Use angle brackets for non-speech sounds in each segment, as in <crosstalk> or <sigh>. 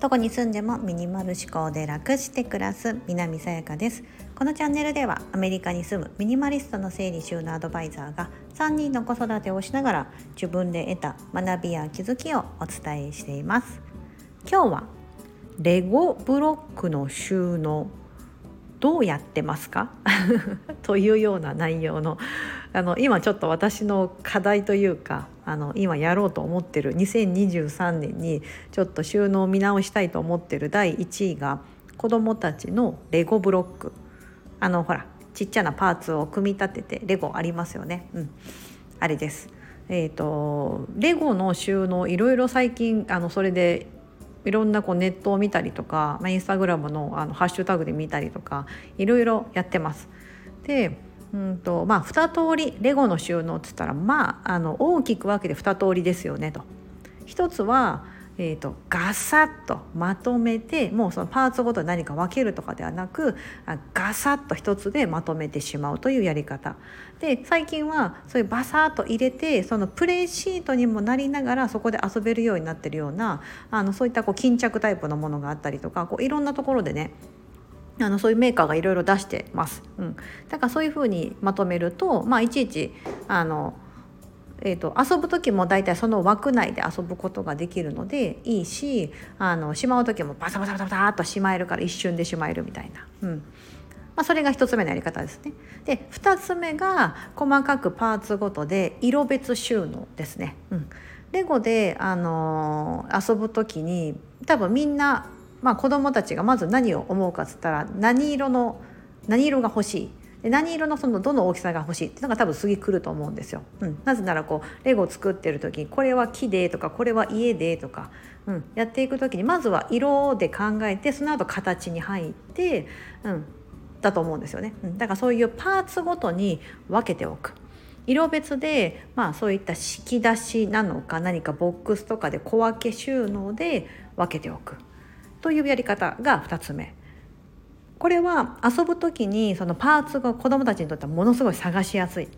どこに住んでもミニマル思考で楽して暮らす南さやかです。このチャンネルではアメリカに住むミニマリストの整理収納アドバイザーが3人の子育てをしながら自分で得た学びや気づきをお伝えしています。今日はレゴブロックの収納。どうやってますか？<laughs> というような内容のあの今ちょっと私の課題というかあの今やろうと思ってる2023年にちょっと収納を見直したいと思ってる第1位が子どもたちのレゴブロック。あのほらちっちゃなパーツを組み立ててレゴありますよね、うん、あれです。えーと、レゴの収納いろいろ最近あのそれでいろんなこうネットを見たりとか、まあ、インスタグラムのあのハッシュタグで見たりとかいろいろやってます。でうんとまあ、2通りレゴの収納っつったらまああの大きく分けて2通りですよねと。一つは、えーと、ガサッとまとめてもうそのパーツごとに何か分けるとかではなくガサッと一つでまとめてしまうというやり方。で最近はそういうバサッと入れてそのプレイシートにもなりながらそこで遊べるようになってるようなあのそういったこう巾着タイプのものがあったりとかこういろんなところでねあのそういうメーカーがいろいろ出してます、うん、だからそういうふうにまとめると、まあ、いちいちあの、えーと、遊ぶ時も大体その枠内で遊ぶことができるのでいいしあのしまう時もバサバサバサバサっとしまえるから一瞬でしまえるみたいな。うんまあ、それが1つ目のやり方ですね。で2つ目が細かくパーツごとで色別収納ですね。うん、レゴで、あのー、遊ぶ時に多分みんなまあ、子どもたちがまず何を思うかっつったら何色の何色が欲しいで何色のそのどの大きさが欲しいっていうのが多分次来ると思うんですよ。うん、なぜならこうレゴを作ってる時にこれは木でとかこれは家でとか、うん、やっていく時にまずは色で考えてその後形に入って、うん、だと思うんですよね。うん、だからそういうパーツごとに分けておく。色別で、まあ、そういった引き出しなのか何かボックスとかで小分け収納で分けておく。というやり方が2つ目。これは遊ぶ時にそのパーツが子どもたちにとってはものすごい探しやすい。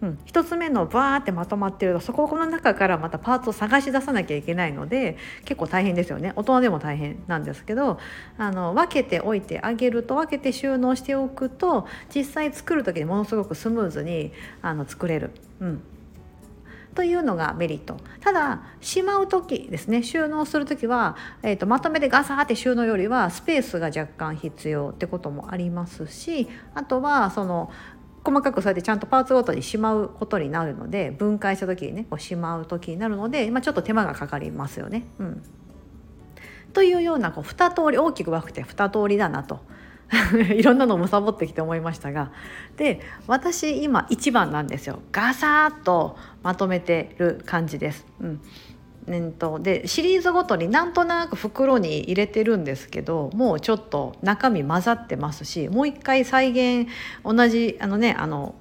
うん、1つ目のバーってまとまってるとそこの中からまたパーツを探し出さなきゃいけないので結構大変ですよね大人でも大変なんですけどあの分けておいてあげると分けて収納しておくと実際作る時にものすごくスムーズにあの作れる。うんというのがメリットただしまう時ですね収納する時は、えーと、まとめてガサーって収納よりはスペースが若干必要ってこともありますしあとはその細かくそうやってちゃんとパーツごとにしまうことになるので分解した時にねこうしまう時になるので、まあ、ちょっと手間がかかりますよね。うん、というようなこう2通り大きく分けて2通りだなと。<laughs> いろんなのもさぼってきて思いましたがで私今1番なんですよ。ガサッとまとめてる感じです。うん。えっと、でシリーズごとになんとなく袋に入れてるんですけどもうちょっと中身混ざってますしもう一回再現同じあのねあの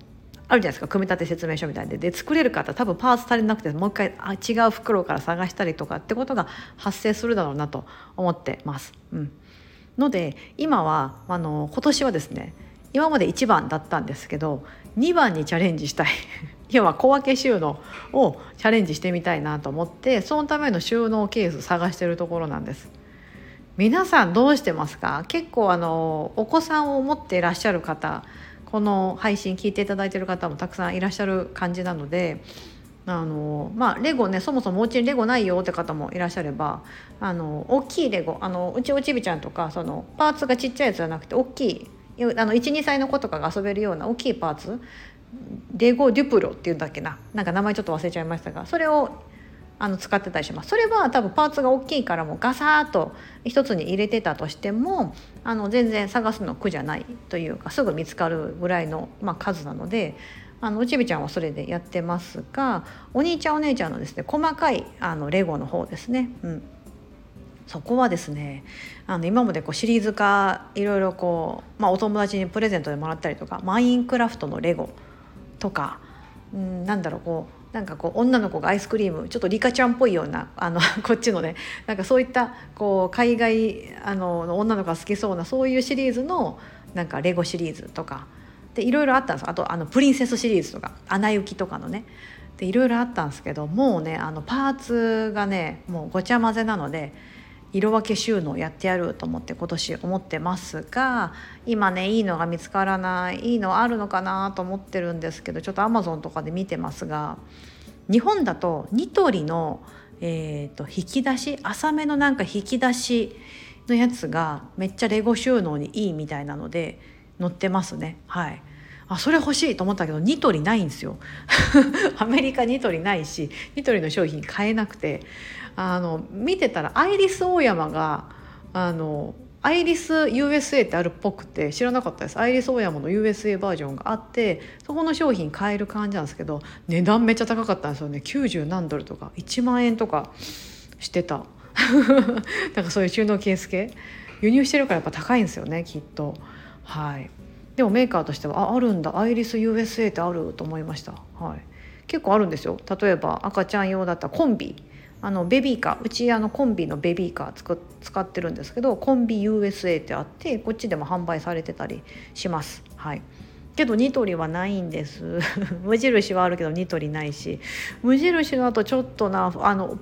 あるじゃないですか。組み立て説明書みたいで。で作れる方多分パーツ足りなくてもう一回あ違う袋から探したりとかってことが発生するだろうなと思ってます。うん。ので今はあの今年はですね今まで1番だったんですけど2番にチャレンジしたい <laughs> 要は小分け収納をチャレンジしてみたいなと思ってそのための収納ケース探してるところなんです。皆さんどうしてますか？結構あのお子さんを持っていらっしゃる方この配信聞いていただいている方もたくさんいらっしゃる感じなのであのまあレゴねそもそもお家にレゴないよって方もいらっしゃればあの大きいレゴあのうちおちびちゃんとかそのパーツがちっちゃいやつじゃなくて大きいあの12歳の子とかが遊べるような大きいパーツレゴデュプロっていうんだっけななんか名前ちょっと忘れちゃいましたがそれをあの使ってたりします。それは多分パーツが大きいからもうガサーッと一つに入れてたとしてもあの全然探すの苦じゃないというかすぐ見つかるぐらいの、まあ、数なのであのうちびちゃんはそれでやってますがお兄ちゃんお姉ちゃんのですね細かいあのレゴの方ですね、うん、そこはですねあの今までこうシリーズ化いろいろこう、まあ、お友達にプレゼントでもらったりとかマインクラフトのレゴとか、うん、なんだろうこうなんかこう女の子がアイスクリームちょっとリカちゃんっぽいようなあの <laughs> こっちのねなんかそういったこう海外あの女の子が好きそうなそういうシリーズのなんかレゴシリーズとかでいろいろあったんです。あとあのプリンセスシリーズとか「アナ雪」とかのね。でいろいろあったんですけどもうねあのパーツがねもうごちゃ混ぜなので色分け収納やってやると思って今年思ってますが今ねいいのが見つからないいいのあるのかなと思ってるんですけどちょっとアマゾンとかで見てますが日本だとニトリの、えーと、引き出し浅めのなんか引き出しのやつがめっちゃレゴ収納にいいみたいなので載ってますね。はい。あそれ欲しいと思ったけどニトリないんですよ。<laughs> アメリカニトリないしニトリの商品買えなくて。あの見てたらアイリスオーヤマがあのアイリス USA ってあるっぽくて知らなかったです。アイリスオーヤマの USA バージョンがあってそこの商品買える感じなんですけど値段めっちゃ高かったんですよね。90何ドルとか1万円とかしてた。<laughs> なんかそういう収納ケース系輸入してるからやっぱ高いんですよねきっと。はい。でもメーカーとしてはああるんだ。アイリス USA ってあると思いました。はい。結構あるんですよ。例えば赤ちゃん用だったらコンビ。あのベビーカー。うちあのコンビのベビーカー使ってるんですけどコンビ USA ってあってこっちでも販売されてたりします。はい。けどニトリはないんです。<laughs> 無印はあるけどニトリないし。無印だとちょっとなあの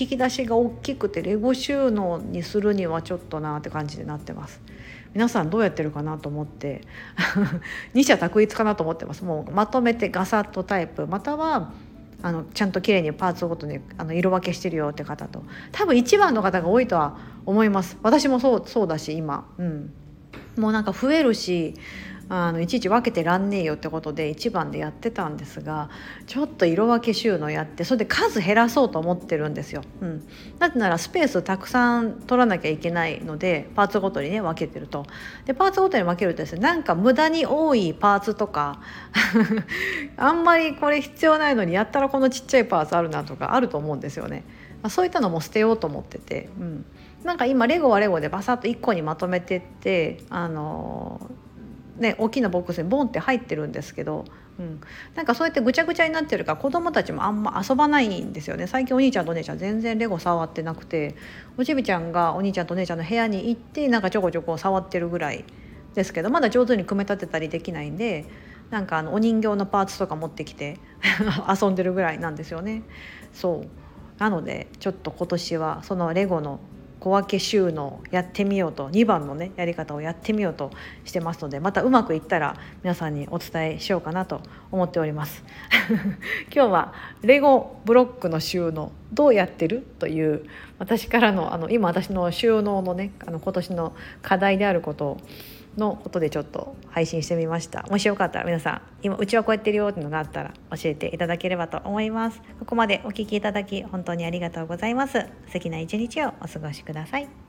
引き出しが大きくてレゴ収納にするにはちょっとなって感じになってます。皆さんどうやってるかなと思って <laughs> 二者択一かなと思ってます。もうまとめてガサッとタイプ。またはあのちゃんと綺麗にパーツごとにあの色分けしてるよって方と。多分一番の方が多いとは思います。私もそうそうだし今、うん、もうなんか増えるしあのいちいち分けてらんねえよってことで一番でやってたんですがちょっと色分け収納やってそれで数減らそうと思ってるんですよ。うん、なぜならスペースたくさん取らなきゃいけないのでパーツごとにね分けてると。でパーツごとに分けるとですねなんか無駄に多いパーツとか <laughs> あんまりこれ必要ないのにやったらこのちっちゃいパーツあるなとかあると思うんですよね。そういったのも捨てようと思ってて、うん、なんか今レゴはレゴでバサッと1個にまとめてってあのーね、大きなボックスにボンって入ってるんですけど、うん、なんかそうやってぐちゃぐちゃになってるから子供たちもあんま遊ばないんですよね。最近お兄ちゃんとお姉ちゃん全然レゴ触ってなくておちびちゃんがお兄ちゃんとお姉ちゃんの部屋に行ってなんかちょこちょこ触ってるぐらいですけどまだ上手に組み立てたりできないんでなんかあのお人形のパーツとか持ってきて <laughs> 遊んでるぐらいなんですよね。そう。なのでちょっと今年はそのレゴの小分け収納やってみようと2番のねやり方をやってみようとしてますのでまたうまくいったら皆さんにお伝えしようかなと思っております。<laughs> 今日はレゴブロックの収納どうやってるという私からのあの今私の収納のねあの今年の課題であることをのことでちょっと配信してみました。もしよかったら皆さん今うちはこうやってるよっていうのがあったら教えていただければと思います。ここまでお聴きいただき本当にありがとうございます。素敵な一日をお過ごしください。